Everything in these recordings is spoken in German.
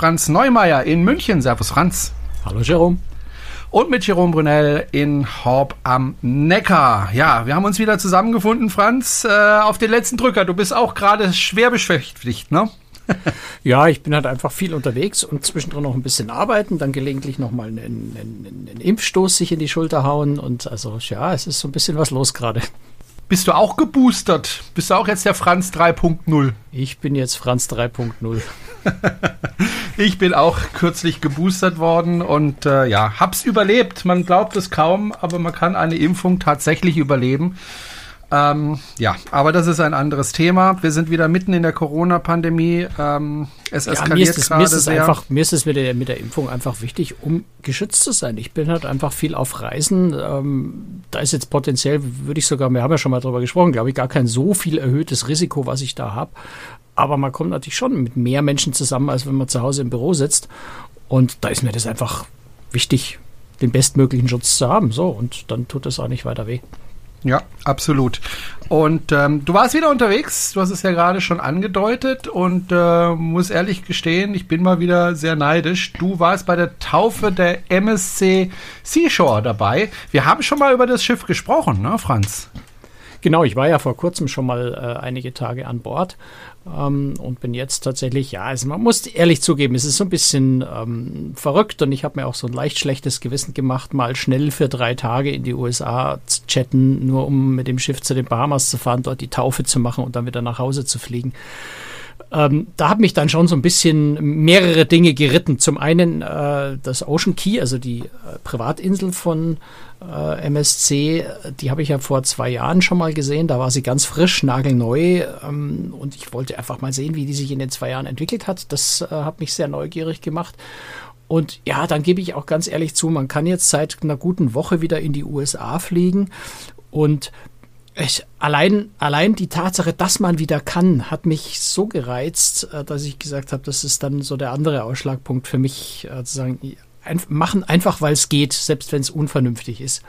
Franz Neumeier in München. Servus Franz. Hallo Jerome. Und mit Jerome Brunel in Horb am Neckar. Ja, wir haben uns wieder zusammengefunden, Franz, äh, auf den letzten Drücker. Du bist auch gerade schwer beschäftigt, ne? ja, ich bin halt einfach viel unterwegs und zwischendrin noch ein bisschen arbeiten, dann gelegentlich nochmal einen, einen, einen Impfstoß sich in die Schulter hauen und also ja, es ist so ein bisschen was los gerade. Bist du auch geboostert? Bist du auch jetzt der Franz 3.0? Ich bin jetzt Franz 3.0. ich bin auch kürzlich geboostert worden und äh, ja, hab's überlebt. Man glaubt es kaum, aber man kann eine Impfung tatsächlich überleben. Ähm, ja, aber das ist ein anderes Thema. Wir sind wieder mitten in der Corona-Pandemie. Ähm, es ja, eskaliert mir ist es, mir ist es sehr. Einfach, mir ist es mit der, mit der Impfung einfach wichtig, um geschützt zu sein. Ich bin halt einfach viel auf Reisen. Ähm, da ist jetzt potenziell, würde ich sogar, wir haben ja schon mal drüber gesprochen, glaube ich, gar kein so viel erhöhtes Risiko, was ich da habe. Aber man kommt natürlich schon mit mehr Menschen zusammen, als wenn man zu Hause im Büro sitzt. Und da ist mir das einfach wichtig, den bestmöglichen Schutz zu haben. So, und dann tut es auch nicht weiter weh. Ja, absolut. Und ähm, du warst wieder unterwegs, du hast es ja gerade schon angedeutet und äh, muss ehrlich gestehen, ich bin mal wieder sehr neidisch. Du warst bei der Taufe der MSC Seashore dabei. Wir haben schon mal über das Schiff gesprochen, ne, Franz? Genau, ich war ja vor kurzem schon mal äh, einige Tage an Bord ähm, und bin jetzt tatsächlich, ja, also man muss ehrlich zugeben, es ist so ein bisschen ähm, verrückt und ich habe mir auch so ein leicht schlechtes Gewissen gemacht, mal schnell für drei Tage in die USA zu chatten, nur um mit dem Schiff zu den Bahamas zu fahren, dort die Taufe zu machen und dann wieder nach Hause zu fliegen. Ähm, da hat mich dann schon so ein bisschen mehrere Dinge geritten. Zum einen äh, das Ocean Key, also die äh, Privatinsel von äh, MSC, die habe ich ja vor zwei Jahren schon mal gesehen. Da war sie ganz frisch, nagelneu. Ähm, und ich wollte einfach mal sehen, wie die sich in den zwei Jahren entwickelt hat. Das äh, hat mich sehr neugierig gemacht. Und ja, dann gebe ich auch ganz ehrlich zu, man kann jetzt seit einer guten Woche wieder in die USA fliegen. Und ich, allein, allein die Tatsache, dass man wieder kann, hat mich so gereizt, äh, dass ich gesagt habe, das ist dann so der andere Ausschlagpunkt für mich, äh, zu sagen, machen einfach, weil es geht, selbst wenn es unvernünftig ist.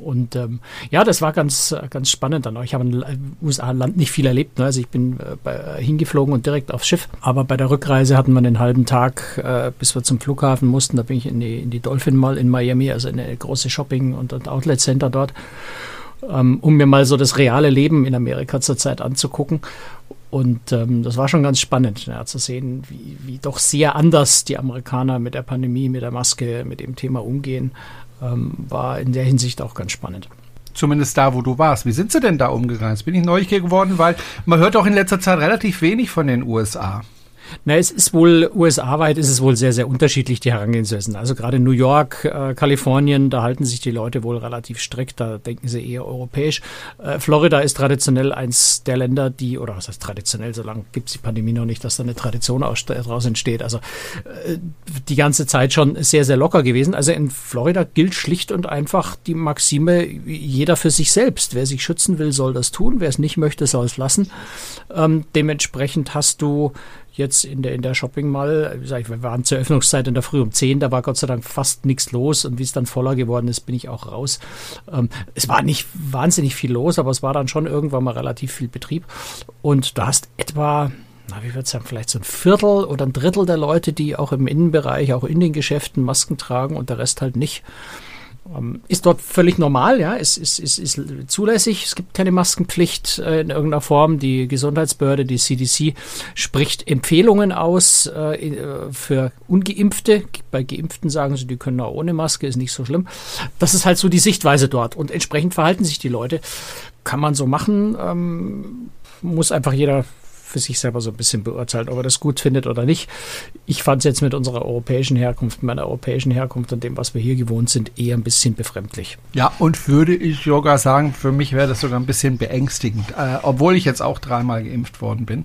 Und ähm, ja, das war ganz, ganz spannend dann. Ich habe in USA-Land nicht viel erlebt. Ne? Also ich bin äh, bei, äh, hingeflogen und direkt aufs Schiff. Aber bei der Rückreise hatten wir einen halben Tag, äh, bis wir zum Flughafen mussten. Da bin ich in die, in die Dolphin Mall in Miami, also in eine große Shopping- und, und Outlet-Center dort, ähm, um mir mal so das reale Leben in Amerika zurzeit anzugucken. Und ähm, das war schon ganz spannend ja, zu sehen, wie, wie doch sehr anders die Amerikaner mit der Pandemie, mit der Maske, mit dem Thema umgehen. Ähm, war in der Hinsicht auch ganz spannend. Zumindest da, wo du warst. Wie sind sie denn da umgegangen? Jetzt bin ich neugierig geworden, weil man hört auch in letzter Zeit relativ wenig von den USA. Na, es ist wohl, USA-weit ist es wohl sehr, sehr unterschiedlich, die Herangehensweisen. Also gerade New York, äh, Kalifornien, da halten sich die Leute wohl relativ strikt, da denken sie eher europäisch. Äh, Florida ist traditionell eins der Länder, die, oder was heißt traditionell, so lange gibt es die Pandemie noch nicht, dass da eine Tradition daraus entsteht. Also äh, die ganze Zeit schon sehr, sehr locker gewesen. Also in Florida gilt schlicht und einfach die Maxime, jeder für sich selbst. Wer sich schützen will, soll das tun. Wer es nicht möchte, soll es lassen. Ähm, dementsprechend hast du jetzt in der, in der Shopping mal, sag ich, wir waren zur Öffnungszeit in der Früh um 10, da war Gott sei Dank fast nichts los und wie es dann voller geworden ist, bin ich auch raus. Ähm, es war nicht wahnsinnig viel los, aber es war dann schon irgendwann mal relativ viel Betrieb und du hast etwa na, wie wird es sagen, vielleicht so ein Viertel oder ein Drittel der Leute, die auch im Innenbereich, auch in den Geschäften Masken tragen und der Rest halt nicht. Ähm, ist dort völlig normal, ja, ist, ist, ist, ist zulässig. Es gibt keine Maskenpflicht äh, in irgendeiner Form. Die Gesundheitsbehörde, die CDC, spricht Empfehlungen aus äh, äh, für Ungeimpfte. Bei Geimpften sagen sie, die können auch ohne Maske, ist nicht so schlimm. Das ist halt so die Sichtweise dort. Und entsprechend verhalten sich die Leute. Kann man so machen, ähm, muss einfach jeder für sich selber so ein bisschen beurteilt, ob er das gut findet oder nicht. Ich fand es jetzt mit unserer europäischen Herkunft, meiner europäischen Herkunft und dem, was wir hier gewohnt sind, eher ein bisschen befremdlich. Ja, und würde ich sogar sagen, für mich wäre das sogar ein bisschen beängstigend, äh, obwohl ich jetzt auch dreimal geimpft worden bin.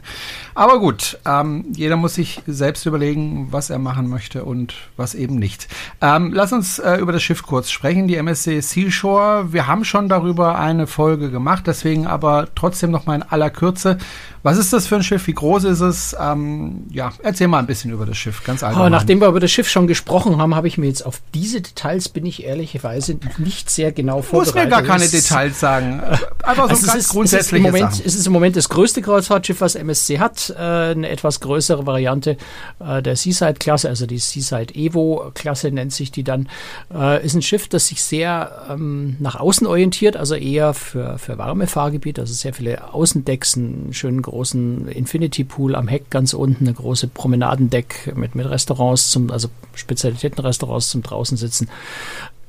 Aber gut, ähm, jeder muss sich selbst überlegen, was er machen möchte und was eben nicht. Ähm, lass uns äh, über das Schiff kurz sprechen, die MSC Seashore. Wir haben schon darüber eine Folge gemacht, deswegen aber trotzdem noch mal in aller Kürze. Was ist das für ein Schiff? Wie groß ist es? Ähm, ja, erzähl mal ein bisschen über das Schiff, ganz allgemein. Aber nachdem wir über das Schiff schon gesprochen haben, habe ich mir jetzt auf diese Details, bin ich ehrlicherweise nicht sehr genau vorbereitet. Du musst mir gar keine Details sagen. Einfach so also ganz grundsätzlich. Es, es ist im Moment das größte Kreuzfahrtschiff, was MSC hat. Äh, eine etwas größere Variante äh, der Seaside-Klasse, also die Seaside Evo-Klasse nennt sich die dann. Äh, ist ein Schiff, das sich sehr ähm, nach außen orientiert, also eher für, für warme Fahrgebiete, also sehr viele Außendecks, einen schönen großen Infinity Pool am Heck ganz unten, eine große Promenadendeck mit, mit Restaurants zum, also Spezialitätenrestaurants zum draußen sitzen.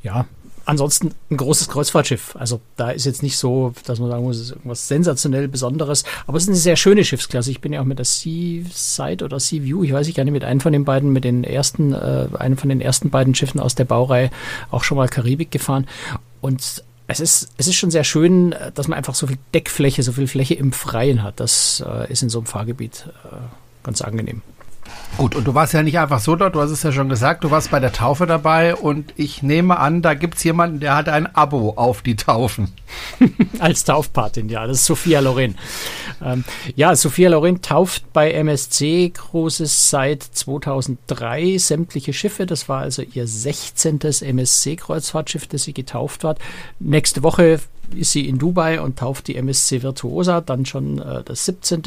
Ja, ansonsten ein großes Kreuzfahrtschiff. Also da ist jetzt nicht so, dass man sagen muss, es ist irgendwas sensationell Besonderes. Aber es ist eine sehr schöne Schiffsklasse. Ich bin ja auch mit der Seaside oder Sea View, ich weiß nicht gar nicht, mit einem von den beiden, mit den ersten, äh, einem von den ersten beiden Schiffen aus der Baureihe auch schon mal Karibik gefahren. Und es ist, es ist schon sehr schön, dass man einfach so viel Deckfläche, so viel Fläche im Freien hat. Das äh, ist in so einem Fahrgebiet äh, ganz angenehm. Gut, und du warst ja nicht einfach so dort, du hast es ja schon gesagt, du warst bei der Taufe dabei und ich nehme an, da gibt es jemanden, der hat ein Abo auf die Taufen. Als Taufpatin, ja, das ist Sophia Loren. Ähm, ja, Sophia Loren tauft bei MSC Cruises seit 2003 sämtliche Schiffe. Das war also ihr 16. MSC-Kreuzfahrtschiff, das sie getauft hat. Nächste Woche ist sie in Dubai und tauft die MSC Virtuosa, dann schon äh, das 17.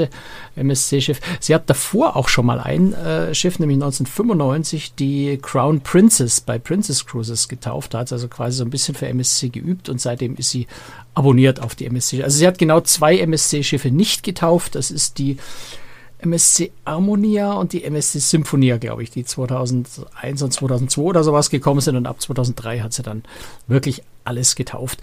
MSC-Schiff. Sie hat davor auch schon mal ein äh, Schiff, nämlich 1995, die Crown Princess bei Princess Cruises getauft. Da hat sie also quasi so ein bisschen für MSC geübt und seitdem ist sie abonniert auf die MSC. Also sie hat genau zwei MSC-Schiffe nicht getauft. Das ist die MSC Harmonia und die MSC Symphonia, glaube ich, die 2001 und 2002 oder sowas gekommen sind und ab 2003 hat sie dann wirklich alles getauft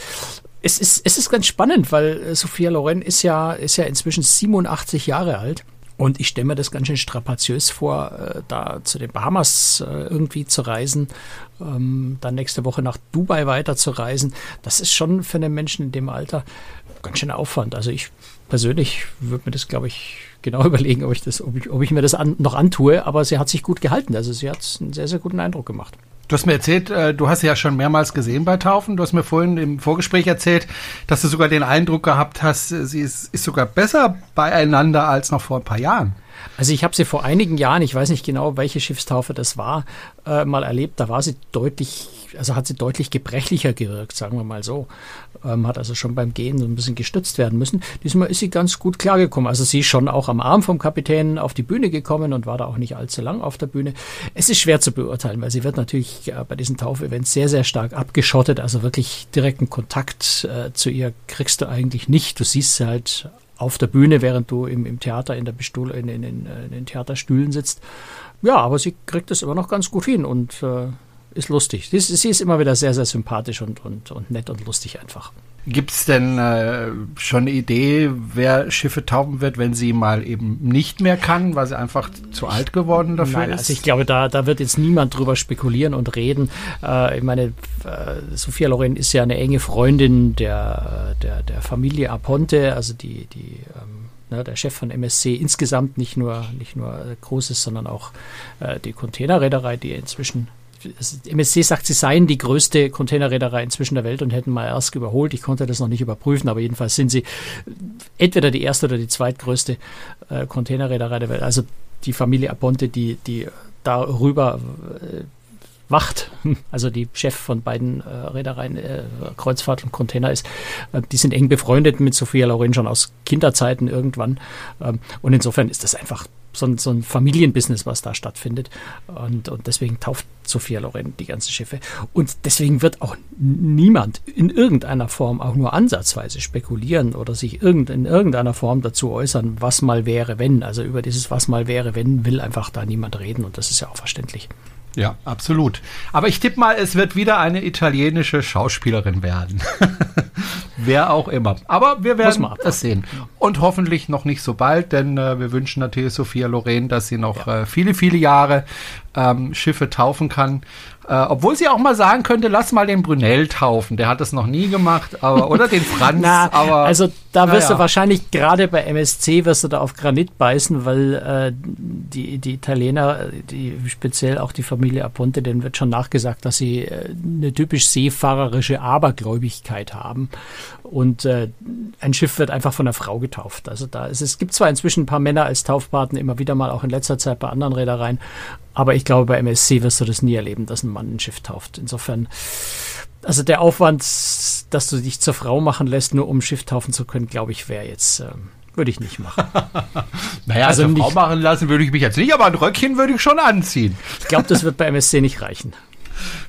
es ist, es ist ganz spannend, weil äh, Sophia Loren ist ja, ist ja inzwischen 87 Jahre alt. Und ich stelle mir das ganz schön strapaziös vor, äh, da zu den Bahamas äh, irgendwie zu reisen, ähm, dann nächste Woche nach Dubai weiter zu reisen. Das ist schon für einen Menschen in dem Alter ganz schön Aufwand. Also ich persönlich würde mir das, glaube ich, genau überlegen, ob ich, das, ob ich, ob ich mir das an, noch antue. Aber sie hat sich gut gehalten. Also sie hat einen sehr, sehr guten Eindruck gemacht. Du hast mir erzählt, äh, du hast sie ja schon mehrmals gesehen bei Taufen. Du hast mir vorhin im Vorgespräch erzählt, dass du sogar den Eindruck gehabt hast, sie ist, ist sogar besser beieinander als noch vor ein paar Jahren. Also ich habe sie vor einigen Jahren, ich weiß nicht genau, welche Schiffstaufe das war, äh, mal erlebt. Da war sie deutlich, also hat sie deutlich gebrechlicher gewirkt, sagen wir mal so. Ähm, hat also schon beim Gehen so ein bisschen gestützt werden müssen. Diesmal ist sie ganz gut klargekommen. Also sie ist schon auch am Arm vom Kapitän auf die Bühne gekommen und war da auch nicht allzu lang auf der Bühne. Es ist schwer zu beurteilen, weil sie wird natürlich äh, bei diesen Taufevents sehr, sehr stark abgeschottet. Also wirklich direkten Kontakt äh, zu ihr kriegst du eigentlich nicht. Du siehst sie halt auf der Bühne, während du im, im Theater in, der Bestuhl, in, in, in, in den Theaterstühlen sitzt. Ja, aber sie kriegt es immer noch ganz gut hin und äh, ist lustig. Sie ist, sie ist, immer wieder sehr, sehr sympathisch und, und, und nett und lustig einfach. Gibt es denn äh, schon eine Idee, wer Schiffe tauben wird, wenn sie mal eben nicht mehr kann, weil sie einfach zu alt geworden dafür Nein, ist? Also ich glaube, da, da wird jetzt niemand drüber spekulieren und reden. Äh, ich meine, äh, Sophia Loren ist ja eine enge Freundin der, der, der Familie Aponte, also die, die ähm, ne, der Chef von MSC insgesamt nicht nur, nicht nur Großes, sondern auch äh, die Containerreederei, die inzwischen MSC sagt, sie seien die größte Containerreederei inzwischen der Welt und hätten mal erst überholt. Ich konnte das noch nicht überprüfen, aber jedenfalls sind sie entweder die erste oder die zweitgrößte äh, Containerreederei der Welt. Also die Familie Aponte, die, die darüber äh, wacht, also die Chef von beiden äh, Reedereien, äh, Kreuzfahrt und Container ist, äh, die sind eng befreundet mit Sophia Loren schon aus Kinderzeiten irgendwann. Ähm, und insofern ist das einfach so ein, so ein Familienbusiness, was da stattfindet. Und, und deswegen tauft Sophia Loren die ganzen Schiffe. Und deswegen wird auch niemand in irgendeiner Form auch nur ansatzweise spekulieren oder sich irgend, in irgendeiner Form dazu äußern, was mal wäre, wenn. Also über dieses Was mal wäre, wenn will einfach da niemand reden und das ist ja auch verständlich. Ja, absolut. Aber ich tippe mal, es wird wieder eine italienische Schauspielerin werden. Wer auch immer. Aber wir werden es sehen. Und hoffentlich noch nicht so bald, denn äh, wir wünschen natürlich Sophia Loren, dass sie noch ja. äh, viele, viele Jahre ähm, Schiffe taufen kann. Äh, obwohl sie auch mal sagen könnte, lass mal den Brunel taufen. Der hat das noch nie gemacht, aber oder den Franz. Na, aber also da wirst ja. du wahrscheinlich gerade bei MSC wirst du da auf Granit beißen, weil äh, die die Italiener, die speziell auch die Familie Aponte, denen wird schon nachgesagt, dass sie äh, eine typisch seefahrerische Abergläubigkeit haben. Und äh, ein Schiff wird einfach von einer Frau getauft. Also da ist, es gibt zwar inzwischen ein paar Männer als Taufpaten, immer wieder mal auch in letzter Zeit bei anderen Reedereien, aber ich glaube, bei MSC wirst du das nie erleben, dass ein Mann ein Schiff tauft. Insofern, also der Aufwand, dass du dich zur Frau machen lässt, nur um ein Schiff taufen zu können, glaube ich, wäre jetzt. Ähm, würde ich nicht machen. naja, also eine Frau machen lassen würde ich mich jetzt nicht, aber ein Röckchen würde ich schon anziehen. Ich glaube, das wird bei MSC nicht reichen.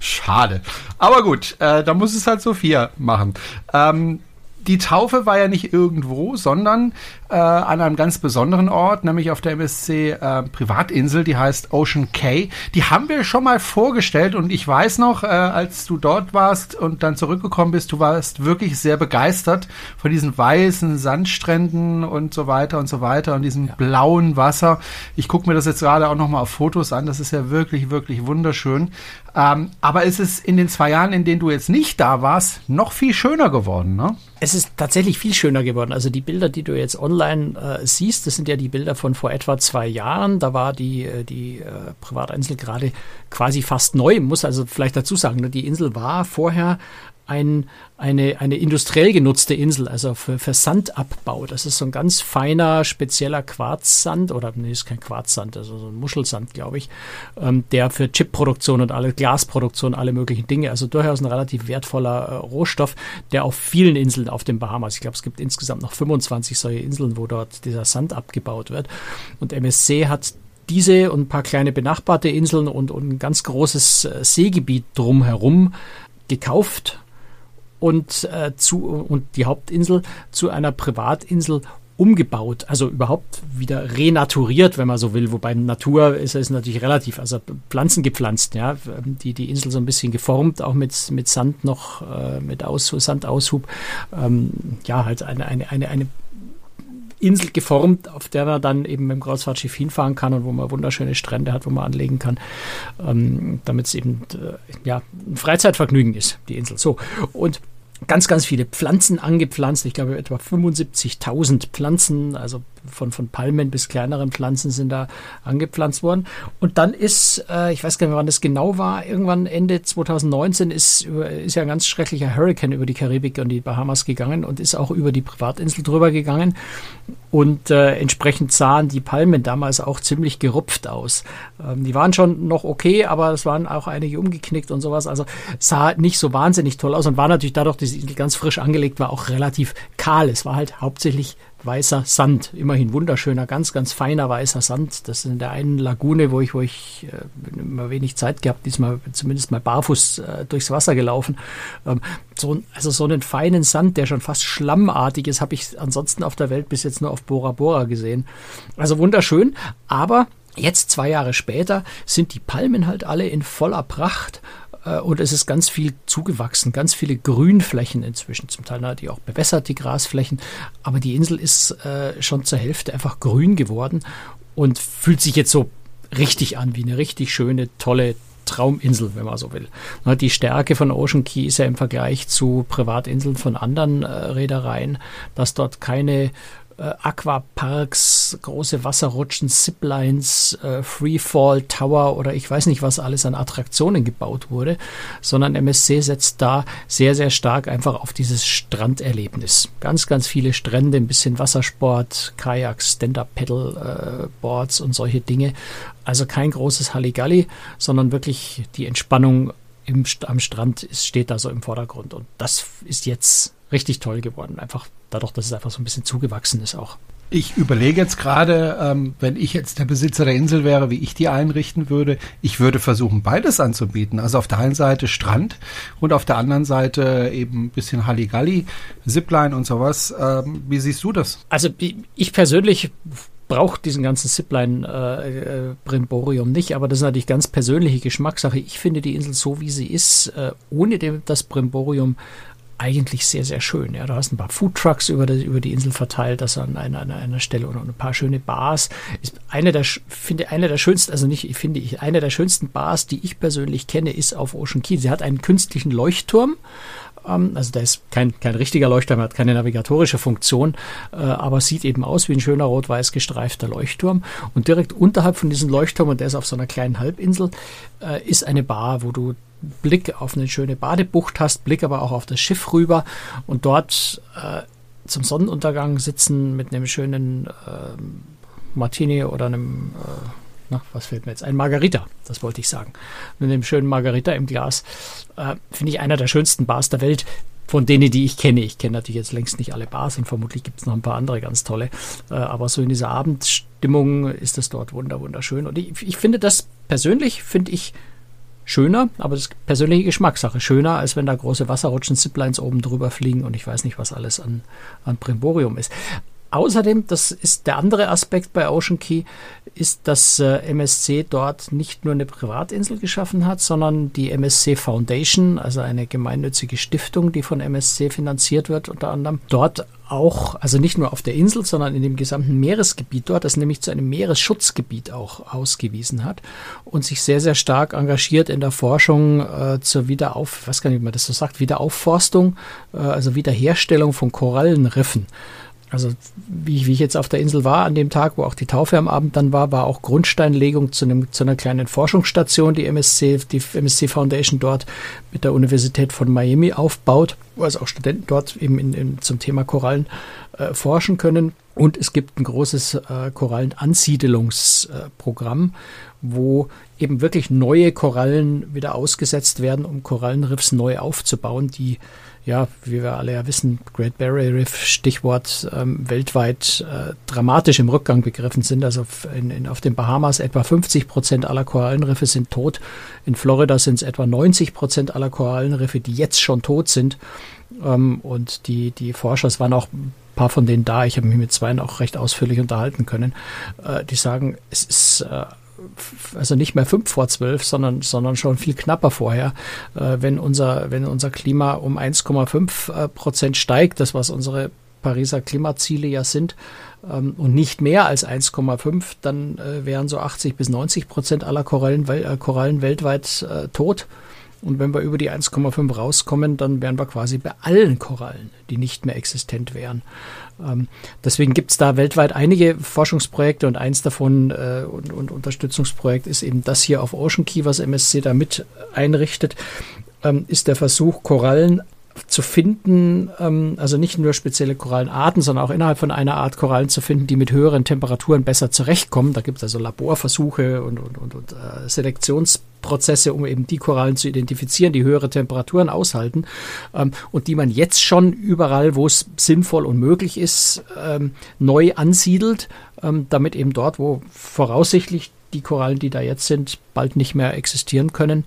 Schade. Aber gut, äh, da muss es halt Sophia machen. Ähm, die Taufe war ja nicht irgendwo, sondern äh, an einem ganz besonderen Ort, nämlich auf der MSC äh, Privatinsel, die heißt Ocean Cay. Die haben wir schon mal vorgestellt und ich weiß noch, äh, als du dort warst und dann zurückgekommen bist, du warst wirklich sehr begeistert von diesen weißen Sandstränden und so weiter und so weiter und diesem ja. blauen Wasser. Ich gucke mir das jetzt gerade auch noch mal auf Fotos an. Das ist ja wirklich, wirklich wunderschön. Ähm, aber ist es in den zwei Jahren, in denen du jetzt nicht da warst, noch viel schöner geworden, ne? Es ist tatsächlich viel schöner geworden. Also die Bilder, die du jetzt online äh, siehst, das sind ja die Bilder von vor etwa zwei Jahren. Da war die, äh, die äh, Privatinsel gerade quasi fast neu. Muss also vielleicht dazu sagen, ne? die Insel war vorher ein, eine, eine industriell genutzte Insel, also für, für Sandabbau. Das ist so ein ganz feiner, spezieller Quarzsand, oder nee, ist kein Quarzsand, also so ein Muschelsand, glaube ich, ähm, der für Chipproduktion und alle Glasproduktion, alle möglichen Dinge, also durchaus ein relativ wertvoller äh, Rohstoff, der auf vielen Inseln auf den Bahamas, ich glaube, es gibt insgesamt noch 25 solche Inseln, wo dort dieser Sand abgebaut wird. Und MSC hat diese und ein paar kleine benachbarte Inseln und, und ein ganz großes äh, Seegebiet drumherum gekauft und, äh, zu, und die Hauptinsel zu einer Privatinsel umgebaut, also überhaupt wieder renaturiert, wenn man so will. Wobei Natur ist es natürlich relativ, also Pflanzen gepflanzt, ja, die die Insel so ein bisschen geformt, auch mit mit Sand noch, äh, mit Aus, Sandaushub, ähm, ja halt eine eine eine eine Insel geformt, auf der man dann eben mit dem Kreuzfahrtschiff hinfahren kann und wo man wunderschöne Strände hat, wo man anlegen kann, ähm, damit es eben äh, ja, ein Freizeitvergnügen ist, die Insel. So. Und ganz, ganz viele Pflanzen angepflanzt. Ich glaube, etwa 75.000 Pflanzen, also von, von Palmen bis kleineren Pflanzen sind da angepflanzt worden. Und dann ist, äh, ich weiß gar nicht, wann das genau war, irgendwann Ende 2019 ist, ist ja ein ganz schrecklicher Hurricane über die Karibik und die Bahamas gegangen und ist auch über die Privatinsel drüber gegangen. Und äh, entsprechend sahen die Palmen damals auch ziemlich gerupft aus. Ähm, die waren schon noch okay, aber es waren auch einige umgeknickt und sowas. Also sah nicht so wahnsinnig toll aus und war natürlich dadurch, dass die ganz frisch angelegt war, auch relativ kahl. Es war halt hauptsächlich weißer Sand. Immerhin wunderschöner, ganz, ganz feiner weißer Sand. Das ist in der einen Lagune, wo ich, wo ich äh, immer wenig Zeit gehabt, diesmal zumindest mal barfuß äh, durchs Wasser gelaufen. Ähm, so, also so einen feinen Sand, der schon fast schlammartig ist, habe ich ansonsten auf der Welt bis jetzt nur auf Bora Bora gesehen. Also wunderschön, aber Jetzt, zwei Jahre später, sind die Palmen halt alle in voller Pracht und es ist ganz viel zugewachsen, ganz viele Grünflächen inzwischen, zum Teil die auch bewässert, die Grasflächen. Aber die Insel ist äh, schon zur Hälfte einfach grün geworden und fühlt sich jetzt so richtig an, wie eine richtig schöne, tolle Trauminsel, wenn man so will. Die Stärke von Ocean Key ist ja im Vergleich zu Privatinseln von anderen äh, Reedereien, dass dort keine äh, Aquaparks, große Wasserrutschen, Ziplines, äh, Freefall Tower oder ich weiß nicht, was alles an Attraktionen gebaut wurde, sondern MSC setzt da sehr, sehr stark einfach auf dieses Stranderlebnis. Ganz, ganz viele Strände, ein bisschen Wassersport, Kajaks, Stand-Up-Pedal-Boards äh, und solche Dinge. Also kein großes Halligalli, sondern wirklich die Entspannung im, am Strand ist, steht da so im Vordergrund. Und das ist jetzt richtig toll geworden. Einfach dadurch, dass es einfach so ein bisschen zugewachsen ist auch. Ich überlege jetzt gerade, ähm, wenn ich jetzt der Besitzer der Insel wäre, wie ich die einrichten würde. Ich würde versuchen, beides anzubieten. Also auf der einen Seite Strand und auf der anderen Seite eben ein bisschen Halligalli, Zipline und sowas. Ähm, wie siehst du das? Also ich persönlich brauche diesen ganzen Zipline-Brimborium äh, nicht, aber das ist natürlich ganz persönliche Geschmackssache. Ich finde die Insel so, wie sie ist, äh, ohne dem, das Brimborium eigentlich sehr, sehr schön. Ja, du hast ein paar Foodtrucks über, die, über die Insel verteilt, das an einer, an einer Stelle und ein paar schöne Bars. Ist eine der, finde eine der schönsten, also nicht, ich finde ich, eine der schönsten Bars, die ich persönlich kenne, ist auf Ocean Key. Sie hat einen künstlichen Leuchtturm also der ist kein, kein richtiger Leuchtturm, hat keine navigatorische Funktion, äh, aber sieht eben aus wie ein schöner rot-weiß gestreifter Leuchtturm. Und direkt unterhalb von diesem Leuchtturm, und der ist auf so einer kleinen Halbinsel, äh, ist eine Bar, wo du Blick auf eine schöne Badebucht hast, Blick aber auch auf das Schiff rüber und dort äh, zum Sonnenuntergang sitzen mit einem schönen äh, Martini oder einem, äh, na, was fällt mir jetzt? Ein Margarita, das wollte ich sagen. Mit einem schönen Margarita im Glas. Äh, Finde ich einer der schönsten Bars der Welt. Von denen, die ich kenne. Ich kenne natürlich jetzt längst nicht alle Bars und vermutlich gibt es noch ein paar andere ganz tolle. Äh, aber so in dieser Abendstimmung ist es dort wunder, wunderschön. Und ich, ich finde das persönlich, finde ich schöner, aber das ist persönliche Geschmackssache. Schöner, als wenn da große Wasserrutschen, Ziplines oben drüber fliegen und ich weiß nicht, was alles an, an Primborium ist. Außerdem, das ist der andere Aspekt bei Ocean Key, ist, dass äh, MSC dort nicht nur eine Privatinsel geschaffen hat, sondern die MSC Foundation, also eine gemeinnützige Stiftung, die von MSC finanziert wird, unter anderem, dort auch, also nicht nur auf der Insel, sondern in dem gesamten Meeresgebiet dort, das nämlich zu einem Meeresschutzgebiet auch ausgewiesen hat und sich sehr, sehr stark engagiert in der Forschung äh, zur Wiederauf, was kann ich mal das so sagt, Wiederaufforstung, äh, also Wiederherstellung von Korallenriffen also wie, wie ich jetzt auf der Insel war, an dem Tag, wo auch die Taufe am Abend dann war, war auch Grundsteinlegung zu, einem, zu einer kleinen Forschungsstation, die MSC, die MSC Foundation dort mit der Universität von Miami aufbaut, wo also auch Studenten dort eben in, in, zum Thema Korallen äh, forschen können. Und es gibt ein großes äh, Korallenansiedelungsprogramm, wo eben wirklich neue Korallen wieder ausgesetzt werden, um Korallenriffs neu aufzubauen, die ja, wie wir alle ja wissen, Great Barrier Reef, Stichwort, ähm, weltweit äh, dramatisch im Rückgang begriffen sind. Also in, in, auf den Bahamas etwa 50 Prozent aller Korallenriffe sind tot. In Florida sind es etwa 90 Prozent aller Korallenriffe, die jetzt schon tot sind. Ähm, und die, die Forscher, es waren auch ein paar von denen da, ich habe mich mit zwei auch recht ausführlich unterhalten können, äh, die sagen, es ist äh, also nicht mehr fünf vor zwölf, sondern, sondern schon viel knapper vorher, äh, wenn unser, wenn unser Klima um 1,5 äh, Prozent steigt, das was unsere Pariser Klimaziele ja sind, ähm, und nicht mehr als 1,5, dann äh, wären so 80 bis 90 Prozent aller Korallen, äh, Korallen weltweit äh, tot. Und wenn wir über die 1,5 rauskommen, dann wären wir quasi bei allen Korallen, die nicht mehr existent wären. Ähm, deswegen gibt es da weltweit einige Forschungsprojekte und eins davon äh, und, und, Unterstützungsprojekt ist eben das hier auf Ocean Key, was MSC da mit einrichtet, ähm, ist der Versuch, Korallen zu finden, ähm, also nicht nur spezielle Korallenarten, sondern auch innerhalb von einer Art Korallen zu finden, die mit höheren Temperaturen besser zurechtkommen. Da gibt es also Laborversuche und, und, und, und äh, Selektionsprozesse, um eben die Korallen zu identifizieren, die höhere Temperaturen aushalten ähm, und die man jetzt schon überall, wo es sinnvoll und möglich ist, ähm, neu ansiedelt, ähm, damit eben dort, wo voraussichtlich die Korallen, die da jetzt sind, bald nicht mehr existieren können,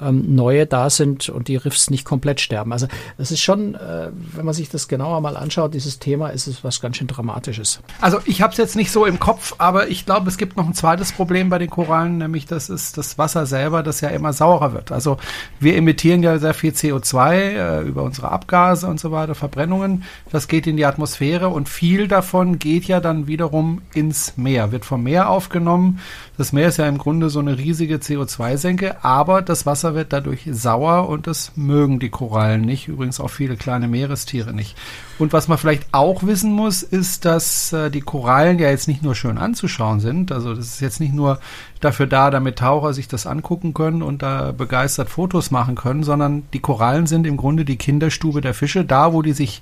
ähm, neue da sind und die Riffs nicht komplett sterben. Also das ist schon, äh, wenn man sich das genauer mal anschaut, dieses Thema, ist es was ganz schön Dramatisches. Also ich habe es jetzt nicht so im Kopf, aber ich glaube, es gibt noch ein zweites Problem bei den Korallen, nämlich das ist das Wasser selber, das ja immer saurer wird. Also wir emittieren ja sehr viel CO2 äh, über unsere Abgase und so weiter, Verbrennungen. Das geht in die Atmosphäre und viel davon geht ja dann wiederum ins Meer, wird vom Meer aufgenommen. Das Meer ist ja im Grunde so eine riesige CO2-Senke, aber das Wasser wird dadurch sauer und das mögen die Korallen nicht. Übrigens auch viele kleine Meerestiere nicht. Und was man vielleicht auch wissen muss, ist, dass äh, die Korallen ja jetzt nicht nur schön anzuschauen sind. Also das ist jetzt nicht nur dafür da, damit Taucher sich das angucken können und da begeistert Fotos machen können, sondern die Korallen sind im Grunde die Kinderstube der Fische, da wo die sich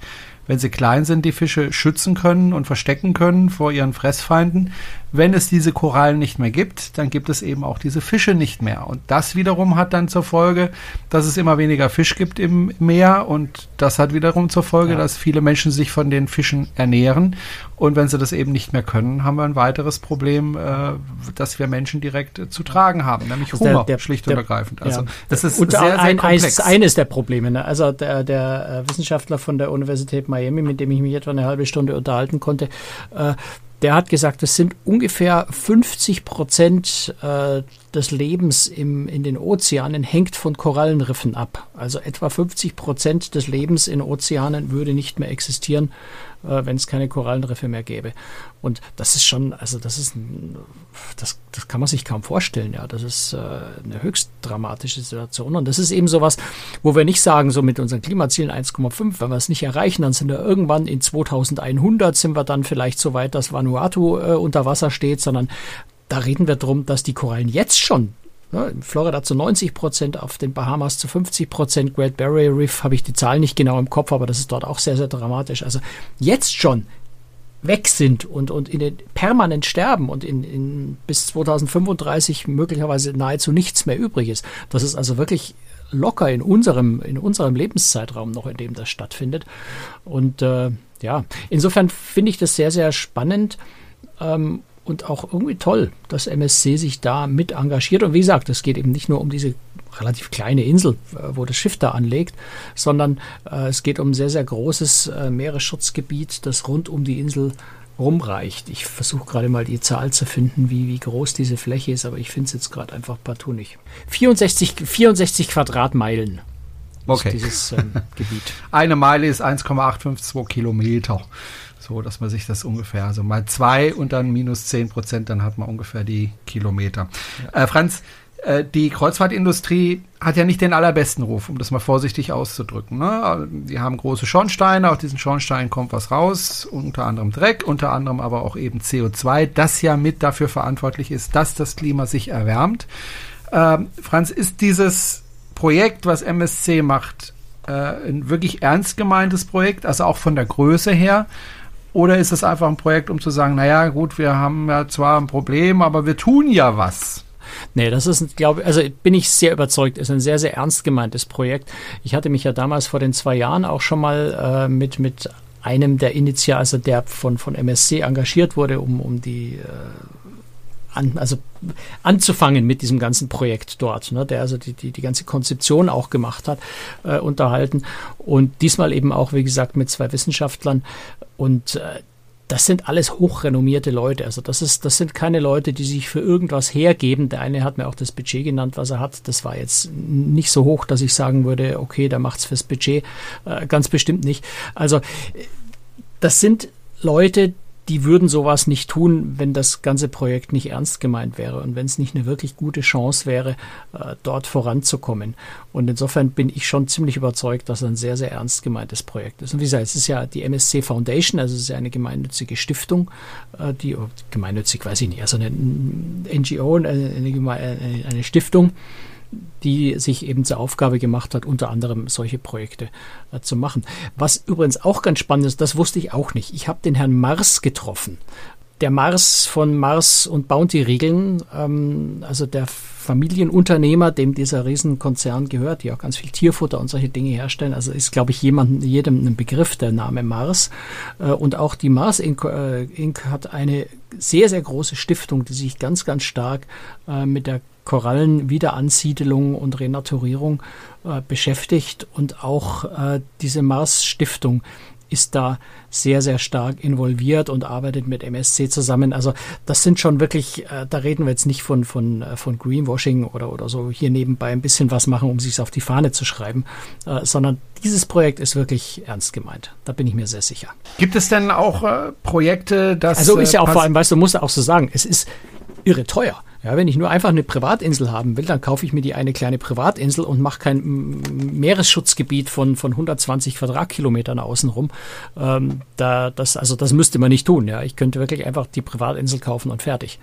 wenn sie klein sind, die Fische schützen können und verstecken können vor ihren Fressfeinden. Wenn es diese Korallen nicht mehr gibt, dann gibt es eben auch diese Fische nicht mehr. Und das wiederum hat dann zur Folge, dass es immer weniger Fisch gibt im Meer und das hat wiederum zur Folge, ja. dass viele Menschen sich von den Fischen ernähren. Und wenn sie das eben nicht mehr können, haben wir ein weiteres Problem, äh, das wir Menschen direkt äh, zu tragen haben, nämlich Hunger, der, der, schlicht und ergreifend. Also ja. das ist und sehr, sehr ein, komplex. eines der Probleme. Ne? Also der, der äh, Wissenschaftler von der Universität Miami Miami, mit dem ich mich etwa eine halbe Stunde unterhalten konnte, äh, der hat gesagt, es sind ungefähr 50 Prozent äh, des Lebens im, in den Ozeanen hängt von Korallenriffen ab. Also etwa 50 Prozent des Lebens in Ozeanen würde nicht mehr existieren, äh, wenn es keine Korallenriffe mehr gäbe. Und das ist schon, also das ist, das, das kann man sich kaum vorstellen, ja. Das ist äh, eine höchst dramatische Situation. Und das ist eben sowas, wo wir nicht sagen, so mit unseren Klimazielen 1,5, wenn wir es nicht erreichen, dann sind wir irgendwann in 2100 sind wir dann vielleicht so weit, dass Vanuatu äh, unter Wasser steht, sondern da reden wir darum, dass die Korallen jetzt schon Ne, in Florida zu 90 Prozent, auf den Bahamas zu 50 Prozent, Great Barrier Reef habe ich die Zahlen nicht genau im Kopf, aber das ist dort auch sehr, sehr dramatisch. Also jetzt schon weg sind und, und in den permanent sterben und in, in bis 2035 möglicherweise nahezu nichts mehr übrig ist. Das ist also wirklich locker in unserem, in unserem Lebenszeitraum noch, in dem das stattfindet. Und äh, ja, insofern finde ich das sehr, sehr spannend. Ähm, und auch irgendwie toll, dass MSC sich da mit engagiert. Und wie gesagt, es geht eben nicht nur um diese relativ kleine Insel, wo das Schiff da anlegt, sondern äh, es geht um ein sehr, sehr großes äh, Meeresschutzgebiet, das rund um die Insel rumreicht. Ich versuche gerade mal die Zahl zu finden, wie, wie groß diese Fläche ist, aber ich finde es jetzt gerade einfach partout nicht. 64, 64 Quadratmeilen. Okay. dieses ähm, Gebiet. Eine Meile ist 1,852 Kilometer. So, dass man sich das ungefähr, also mal zwei und dann minus zehn Prozent, dann hat man ungefähr die Kilometer. Ja. Äh, Franz, äh, die Kreuzfahrtindustrie hat ja nicht den allerbesten Ruf, um das mal vorsichtig auszudrücken. Ne? Die haben große Schornsteine, aus diesen Schornsteinen kommt was raus, unter anderem Dreck, unter anderem aber auch eben CO2, das ja mit dafür verantwortlich ist, dass das Klima sich erwärmt. Ähm, Franz, ist dieses Projekt, was MSC macht, äh, ein wirklich ernst gemeintes Projekt, also auch von der Größe her? Oder ist es einfach ein Projekt, um zu sagen, naja, gut, wir haben ja zwar ein Problem, aber wir tun ja was? Nee, das ist, glaube ich, also bin ich sehr überzeugt, ist ein sehr, sehr ernst gemeintes Projekt. Ich hatte mich ja damals vor den zwei Jahren auch schon mal äh, mit, mit einem der Initial, also der von, von MSC engagiert wurde, um, um die äh, an, also anzufangen mit diesem ganzen Projekt dort, ne, der also die, die, die ganze Konzeption auch gemacht hat, äh, unterhalten. Und diesmal eben auch, wie gesagt, mit zwei Wissenschaftlern. Und äh, das sind alles hochrenommierte Leute. Also das ist, das sind keine Leute, die sich für irgendwas hergeben. Der eine hat mir auch das Budget genannt, was er hat. Das war jetzt nicht so hoch, dass ich sagen würde, okay, der macht's fürs Budget. Äh, ganz bestimmt nicht. Also das sind Leute, die würden sowas nicht tun, wenn das ganze Projekt nicht ernst gemeint wäre und wenn es nicht eine wirklich gute Chance wäre, äh, dort voranzukommen. Und insofern bin ich schon ziemlich überzeugt, dass es ein sehr, sehr ernst gemeintes Projekt ist. Und wie gesagt, es ist ja die MSC Foundation, also es ist ja eine gemeinnützige Stiftung, äh, die, oh, gemeinnützig weiß ich nicht, also eine NGO, eine, eine, eine Stiftung, die sich eben zur Aufgabe gemacht hat, unter anderem solche Projekte äh, zu machen. Was übrigens auch ganz spannend ist, das wusste ich auch nicht. Ich habe den Herrn Mars getroffen. Der Mars von Mars und Bounty Riegeln, ähm, also der Familienunternehmer, dem dieser Riesenkonzern gehört, die auch ganz viel Tierfutter und solche Dinge herstellen. Also ist, glaube ich, jemandem, jedem ein Begriff der Name Mars. Äh, und auch die Mars Inc. Äh, Inc. hat eine sehr, sehr große Stiftung, die sich ganz, ganz stark äh, mit der Korallenwiederansiedlung und Renaturierung äh, beschäftigt und auch äh, diese Mars Stiftung ist da sehr, sehr stark involviert und arbeitet mit MSC zusammen. Also das sind schon wirklich, äh, da reden wir jetzt nicht von, von, äh, von Greenwashing oder, oder so hier nebenbei ein bisschen was machen, um sich auf die Fahne zu schreiben, äh, sondern dieses Projekt ist wirklich ernst gemeint. Da bin ich mir sehr sicher. Gibt es denn auch äh, Projekte, dass... Also ist ja auch vor allem, weißt du, musst du auch so sagen, es ist irre teuer. Ja, wenn ich nur einfach eine Privatinsel haben will, dann kaufe ich mir die eine kleine Privatinsel und mache kein Meeresschutzgebiet von, von 120 Quadratkilometern außenrum. Ähm, da, das, also das müsste man nicht tun. Ja, ich könnte wirklich einfach die Privatinsel kaufen und fertig.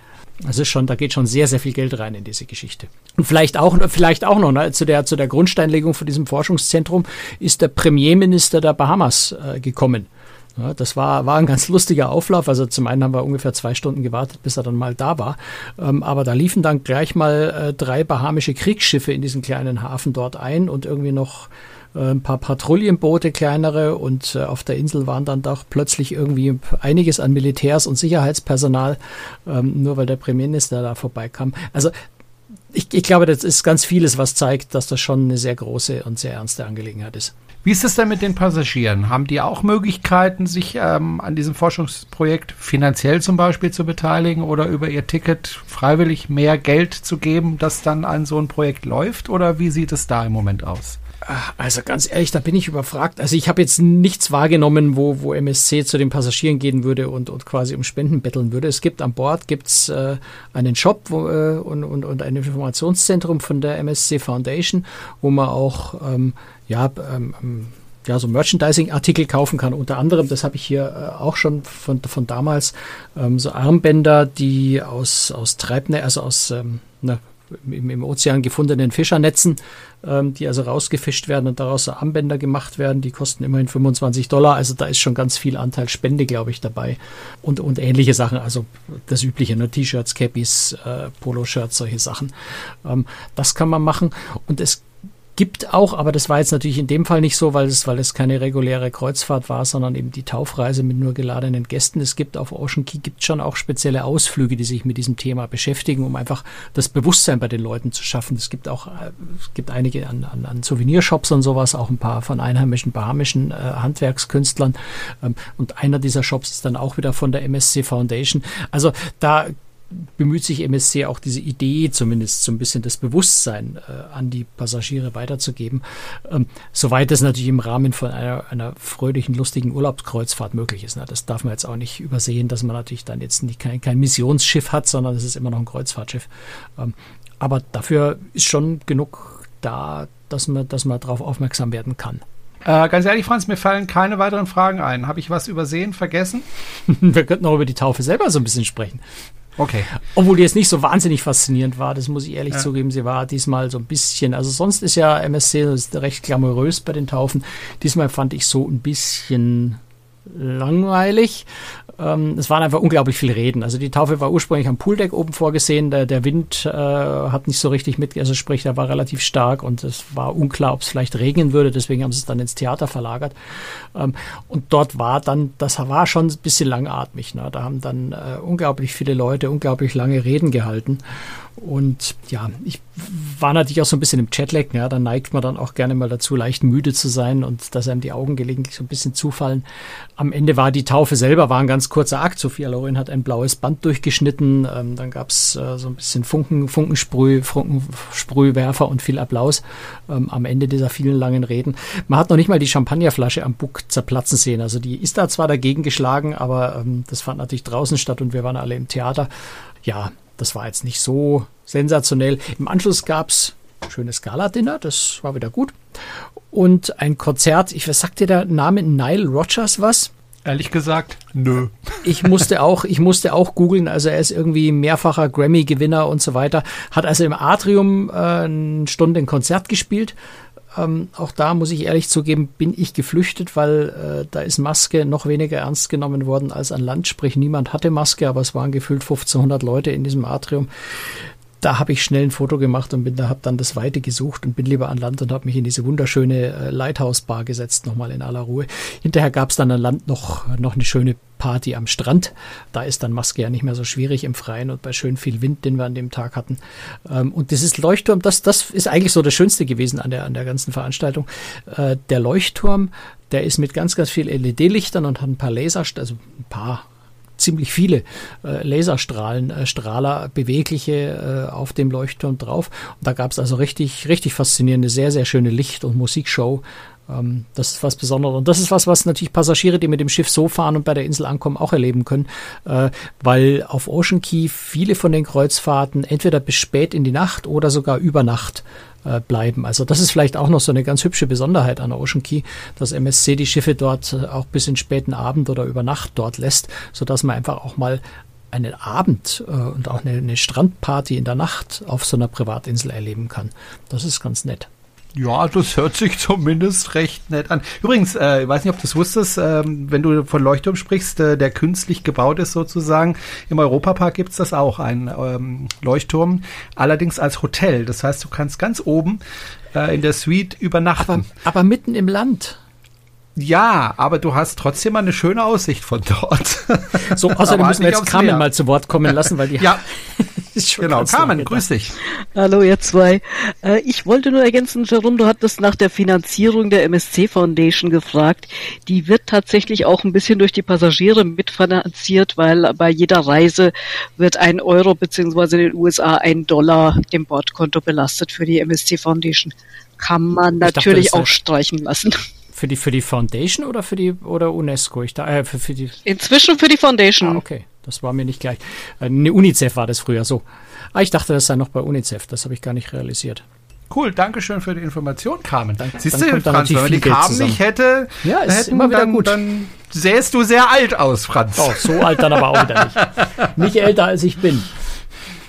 Das ist schon, da geht schon sehr, sehr viel Geld rein in diese Geschichte. Und vielleicht auch, vielleicht auch noch ne, zu der zu der Grundsteinlegung von diesem Forschungszentrum ist der Premierminister der Bahamas äh, gekommen. Ja, das war, war ein ganz lustiger Auflauf. Also zum einen haben wir ungefähr zwei Stunden gewartet, bis er dann mal da war. Ähm, aber da liefen dann gleich mal äh, drei bahamische Kriegsschiffe in diesen kleinen Hafen dort ein und irgendwie noch äh, ein paar Patrouillenboote, kleinere. Und äh, auf der Insel waren dann doch plötzlich irgendwie einiges an Militärs und Sicherheitspersonal, ähm, nur weil der Premierminister da vorbeikam. Also ich, ich glaube, das ist ganz vieles, was zeigt, dass das schon eine sehr große und sehr ernste Angelegenheit ist. Wie ist es denn mit den Passagieren? Haben die auch Möglichkeiten, sich ähm, an diesem Forschungsprojekt finanziell zum Beispiel zu beteiligen oder über ihr Ticket freiwillig mehr Geld zu geben, dass dann ein so ein Projekt läuft? Oder wie sieht es da im Moment aus? Also ganz ehrlich, da bin ich überfragt. Also ich habe jetzt nichts wahrgenommen, wo, wo MSC zu den Passagieren gehen würde und, und quasi um Spenden betteln würde. Es gibt an Bord gibt's äh, einen Shop wo, äh, und, und, und ein Informationszentrum von der MSC Foundation, wo man auch ähm, ja, ähm, ähm, ja, so Merchandising-Artikel kaufen kann. Unter anderem, das habe ich hier äh, auch schon von, von damals, ähm, so Armbänder, die aus, aus Treibne, also aus ähm, na, im, im Ozean gefundenen Fischernetzen, ähm, die also rausgefischt werden und daraus so Armbänder gemacht werden. Die kosten immerhin 25 Dollar. Also da ist schon ganz viel Anteil Spende, glaube ich, dabei. Und, und ähnliche Sachen, also das Übliche, ne? T-Shirts, Cappies, äh, Poloshirts, solche Sachen. Ähm, das kann man machen. Und es gibt auch, aber das war jetzt natürlich in dem Fall nicht so, weil es, weil es keine reguläre Kreuzfahrt war, sondern eben die Taufreise mit nur geladenen Gästen. Es gibt auf Ocean Key gibt schon auch spezielle Ausflüge, die sich mit diesem Thema beschäftigen, um einfach das Bewusstsein bei den Leuten zu schaffen. Es gibt auch, äh, es gibt einige an, an, an Souvenirshops und sowas, auch ein paar von einheimischen bahamischen äh, Handwerkskünstlern. Ähm, und einer dieser Shops ist dann auch wieder von der MSC Foundation. Also da bemüht sich MSC auch diese Idee zumindest so ein bisschen das Bewusstsein äh, an die Passagiere weiterzugeben, ähm, soweit es natürlich im Rahmen von einer, einer fröhlichen, lustigen Urlaubskreuzfahrt möglich ist. Ne? Das darf man jetzt auch nicht übersehen, dass man natürlich dann jetzt nicht kein, kein Missionsschiff hat, sondern es ist immer noch ein Kreuzfahrtschiff. Ähm, aber dafür ist schon genug da, dass man, dass man darauf aufmerksam werden kann. Äh, ganz ehrlich, Franz, mir fallen keine weiteren Fragen ein. Habe ich was übersehen, vergessen? Wir könnten auch über die Taufe selber so ein bisschen sprechen. Okay. Obwohl die jetzt nicht so wahnsinnig faszinierend war, das muss ich ehrlich ja. zugeben. Sie war diesmal so ein bisschen, also sonst ist ja MSC recht glamourös bei den Taufen. Diesmal fand ich so ein bisschen langweilig. Ähm, es waren einfach unglaublich viele Reden. Also die Taufe war ursprünglich am Pooldeck oben vorgesehen. Der, der Wind äh, hat nicht so richtig mit, also sprich, der war relativ stark und es war unklar, ob es vielleicht regnen würde. Deswegen haben sie es dann ins Theater verlagert. Ähm, und dort war dann, das war schon ein bisschen langatmig. Ne? Da haben dann äh, unglaublich viele Leute unglaublich lange Reden gehalten. Und ja, ich war natürlich auch so ein bisschen im Chatlag, ja, da neigt man dann auch gerne mal dazu, leicht müde zu sein und dass einem die Augen gelegentlich so ein bisschen zufallen. Am Ende war die Taufe selber, war ein ganz kurzer Akt. Sophia Loren hat ein blaues Band durchgeschnitten, ähm, dann gab's äh, so ein bisschen Funken, Funkensprüh, Funkensprühwerfer und viel Applaus ähm, am Ende dieser vielen langen Reden. Man hat noch nicht mal die Champagnerflasche am Bug zerplatzen sehen. Also die ist da zwar dagegen geschlagen, aber ähm, das fand natürlich draußen statt und wir waren alle im Theater. Ja, das war jetzt nicht so sensationell. Im Anschluss gab's schönes Gala-Dinner, das war wieder gut. Und ein Konzert, ich was sagt dir der Name Nile Rogers was? Ehrlich gesagt, nö. Ich musste auch, ich musste auch googeln, also er ist irgendwie mehrfacher Grammy-Gewinner und so weiter. Hat also im Atrium äh, eine Stunde ein Konzert gespielt ähm, auch da muss ich ehrlich zugeben, bin ich geflüchtet, weil äh, da ist Maske noch weniger ernst genommen worden als an Land. Sprich, niemand hatte Maske, aber es waren gefühlt 1500 Leute in diesem Atrium da habe ich schnell ein Foto gemacht und bin da habe dann das Weite gesucht und bin lieber an Land und habe mich in diese wunderschöne äh, Lighthouse Bar gesetzt nochmal in aller Ruhe. Hinterher gab es dann an Land noch noch eine schöne Party am Strand. Da ist dann Maske ja nicht mehr so schwierig im Freien und bei schön viel Wind, den wir an dem Tag hatten. Ähm, und dieses Leuchtturm, das das ist eigentlich so das Schönste gewesen an der an der ganzen Veranstaltung. Äh, der Leuchtturm, der ist mit ganz ganz viel LED-Lichtern und hat ein paar Laser, also ein paar ziemlich viele äh, Laserstrahlen, äh, Strahler, bewegliche äh, auf dem Leuchtturm drauf. Und da gab es also richtig, richtig faszinierende, sehr, sehr schöne Licht- und Musikshow. Ähm, das ist was Besonderes. Und das ist was, was natürlich Passagiere, die mit dem Schiff so fahren und bei der Insel ankommen, auch erleben können, äh, weil auf Ocean Key viele von den Kreuzfahrten entweder bis spät in die Nacht oder sogar über Nacht äh, bleiben. Also das ist vielleicht auch noch so eine ganz hübsche Besonderheit an Ocean Key, dass MSC die Schiffe dort äh, auch bis in späten Abend oder über Nacht dort lässt, sodass man einfach auch mal einen Abend äh, und auch eine, eine Strandparty in der Nacht auf so einer Privatinsel erleben kann. Das ist ganz nett. Ja, das hört sich zumindest recht nett an. Übrigens, äh, ich weiß nicht, ob du es wusstest, ähm, wenn du von Leuchtturm sprichst, äh, der künstlich gebaut ist sozusagen. Im Europapark gibt's das auch, ein ähm, Leuchtturm, allerdings als Hotel. Das heißt, du kannst ganz oben äh, in der Suite übernachten. Aber, aber mitten im Land. Ja, aber du hast trotzdem mal eine schöne Aussicht von dort. So, außerdem müssen wir jetzt Carmen mal zu Wort kommen lassen, weil die ja. genau, Carmen, grüß dich. Hallo, ihr zwei. Äh, ich wollte nur ergänzen, Jerome, du hattest nach der Finanzierung der MSC Foundation gefragt. Die wird tatsächlich auch ein bisschen durch die Passagiere mitfinanziert, weil bei jeder Reise wird ein Euro beziehungsweise in den USA ein Dollar dem Bordkonto belastet für die MSC Foundation. Kann man natürlich dachte, auch streichen lassen. Für die, für die Foundation oder für die oder UNESCO? Ich da, äh, für, für die Inzwischen für die Foundation. Ah, okay. Das war mir nicht gleich. Äh, ne, UNICEF war das früher so. Ah, ich dachte, das sei noch bei UNICEF. Das habe ich gar nicht realisiert. Cool, danke schön für die Information, Carmen. Dann, Siehst du, Franz, wenn man die Carmen nicht hätte, ja, ist hätten, immer wieder dann, gut. dann sähst du sehr alt aus, Franz. Oh, so alt dann aber auch wieder nicht. Nicht älter als ich bin.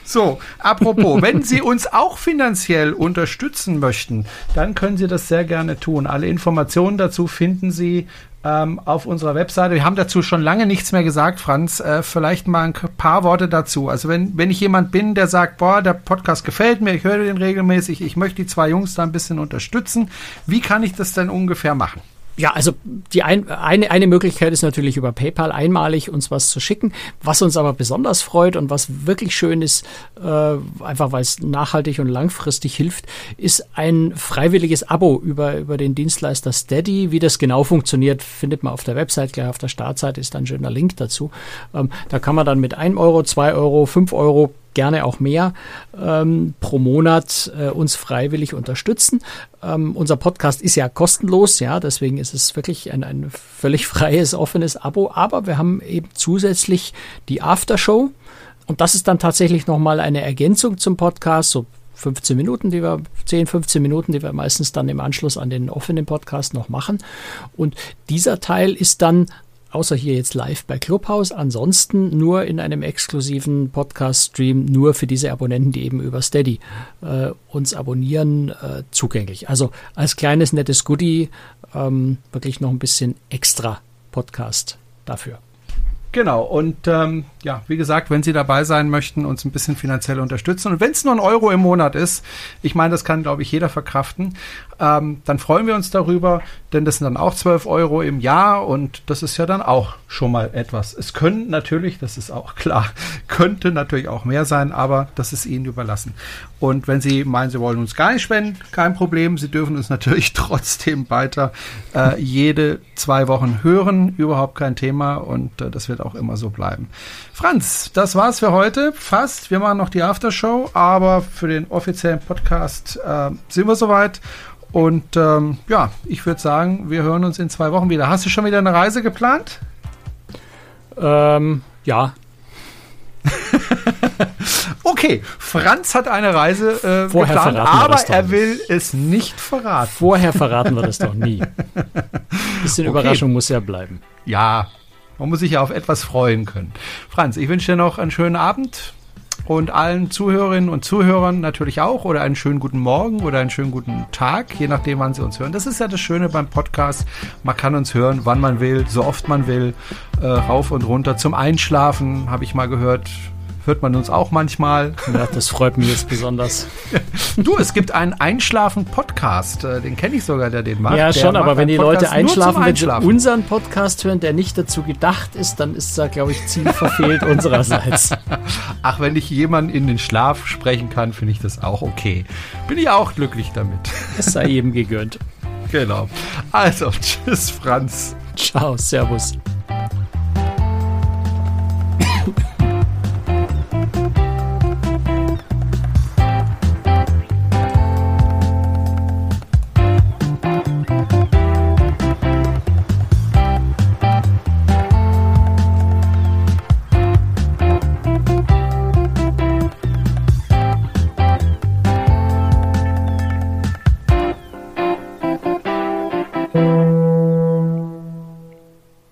So, apropos, wenn Sie uns auch finanziell unterstützen möchten, dann können Sie das sehr gerne tun. Alle Informationen dazu finden Sie ähm, auf unserer Webseite. Wir haben dazu schon lange nichts mehr gesagt, Franz. Äh, vielleicht mal ein paar Worte dazu. Also wenn, wenn ich jemand bin, der sagt, boah, der Podcast gefällt mir, ich höre den regelmäßig, ich möchte die zwei Jungs da ein bisschen unterstützen, wie kann ich das denn ungefähr machen? Ja, also die ein, eine, eine Möglichkeit ist natürlich über PayPal einmalig uns was zu schicken. Was uns aber besonders freut und was wirklich schön ist, äh, einfach weil es nachhaltig und langfristig hilft, ist ein freiwilliges Abo über, über den Dienstleister Steady. Wie das genau funktioniert, findet man auf der Website, gleich auf der Startseite ist ein schöner Link dazu. Ähm, da kann man dann mit 1 Euro, 2 Euro, 5 Euro gerne auch mehr ähm, pro Monat äh, uns freiwillig unterstützen. Ähm, unser Podcast ist ja kostenlos, ja, deswegen ist es wirklich ein, ein völlig freies, offenes Abo. Aber wir haben eben zusätzlich die Aftershow. Und das ist dann tatsächlich nochmal eine Ergänzung zum Podcast, so 15 Minuten, die wir, 10, 15 Minuten, die wir meistens dann im Anschluss an den offenen Podcast noch machen. Und dieser Teil ist dann außer hier jetzt live bei Clubhouse, ansonsten nur in einem exklusiven Podcast-Stream, nur für diese Abonnenten, die eben über Steady äh, uns abonnieren, äh, zugänglich. Also als kleines nettes Goodie ähm, wirklich noch ein bisschen extra Podcast dafür. Genau, und ähm, ja, wie gesagt, wenn Sie dabei sein möchten, uns ein bisschen finanziell unterstützen und wenn es nur ein Euro im Monat ist, ich meine, das kann, glaube ich, jeder verkraften, ähm, dann freuen wir uns darüber, denn das sind dann auch 12 Euro im Jahr und das ist ja dann auch schon mal etwas. Es können natürlich, das ist auch klar, könnte natürlich auch mehr sein, aber das ist Ihnen überlassen. Und wenn Sie meinen, Sie wollen uns gar nicht spenden, kein Problem, Sie dürfen uns natürlich trotzdem weiter äh, jede zwei Wochen hören, überhaupt kein Thema und äh, das wird auch immer so bleiben. Franz, das war's für heute. Fast. Wir machen noch die Aftershow, aber für den offiziellen Podcast äh, sind wir soweit. Und ähm, ja, ich würde sagen, wir hören uns in zwei Wochen wieder. Hast du schon wieder eine Reise geplant? Ähm, ja. okay, Franz hat eine Reise äh, Vorher geplant, aber er will es nicht verraten. Vorher verraten wir das doch nie. Ein bisschen okay. Überraschung muss ja bleiben. Ja, man muss sich ja auf etwas freuen können. Franz, ich wünsche dir noch einen schönen Abend und allen Zuhörerinnen und Zuhörern natürlich auch oder einen schönen guten Morgen oder einen schönen guten Tag, je nachdem, wann sie uns hören. Das ist ja das Schöne beim Podcast. Man kann uns hören, wann man will, so oft man will, äh, rauf und runter. Zum Einschlafen habe ich mal gehört, hört man uns auch manchmal. Ja, das freut mich jetzt besonders. du, es gibt einen Einschlafen-Podcast, äh, den kenne ich sogar, der den macht. Ja, schon, aber wenn die Podcast Leute einschlafen, wenn sie unseren Podcast hören, der nicht dazu gedacht ist, dann ist da, glaube ich, Ziel verfehlt unsererseits. Ach, wenn ich jemanden in den Schlaf sprechen kann, finde ich das auch okay. Bin ich auch glücklich damit. Es sei eben gegönnt. Genau. Also, tschüss, Franz. Ciao, Servus.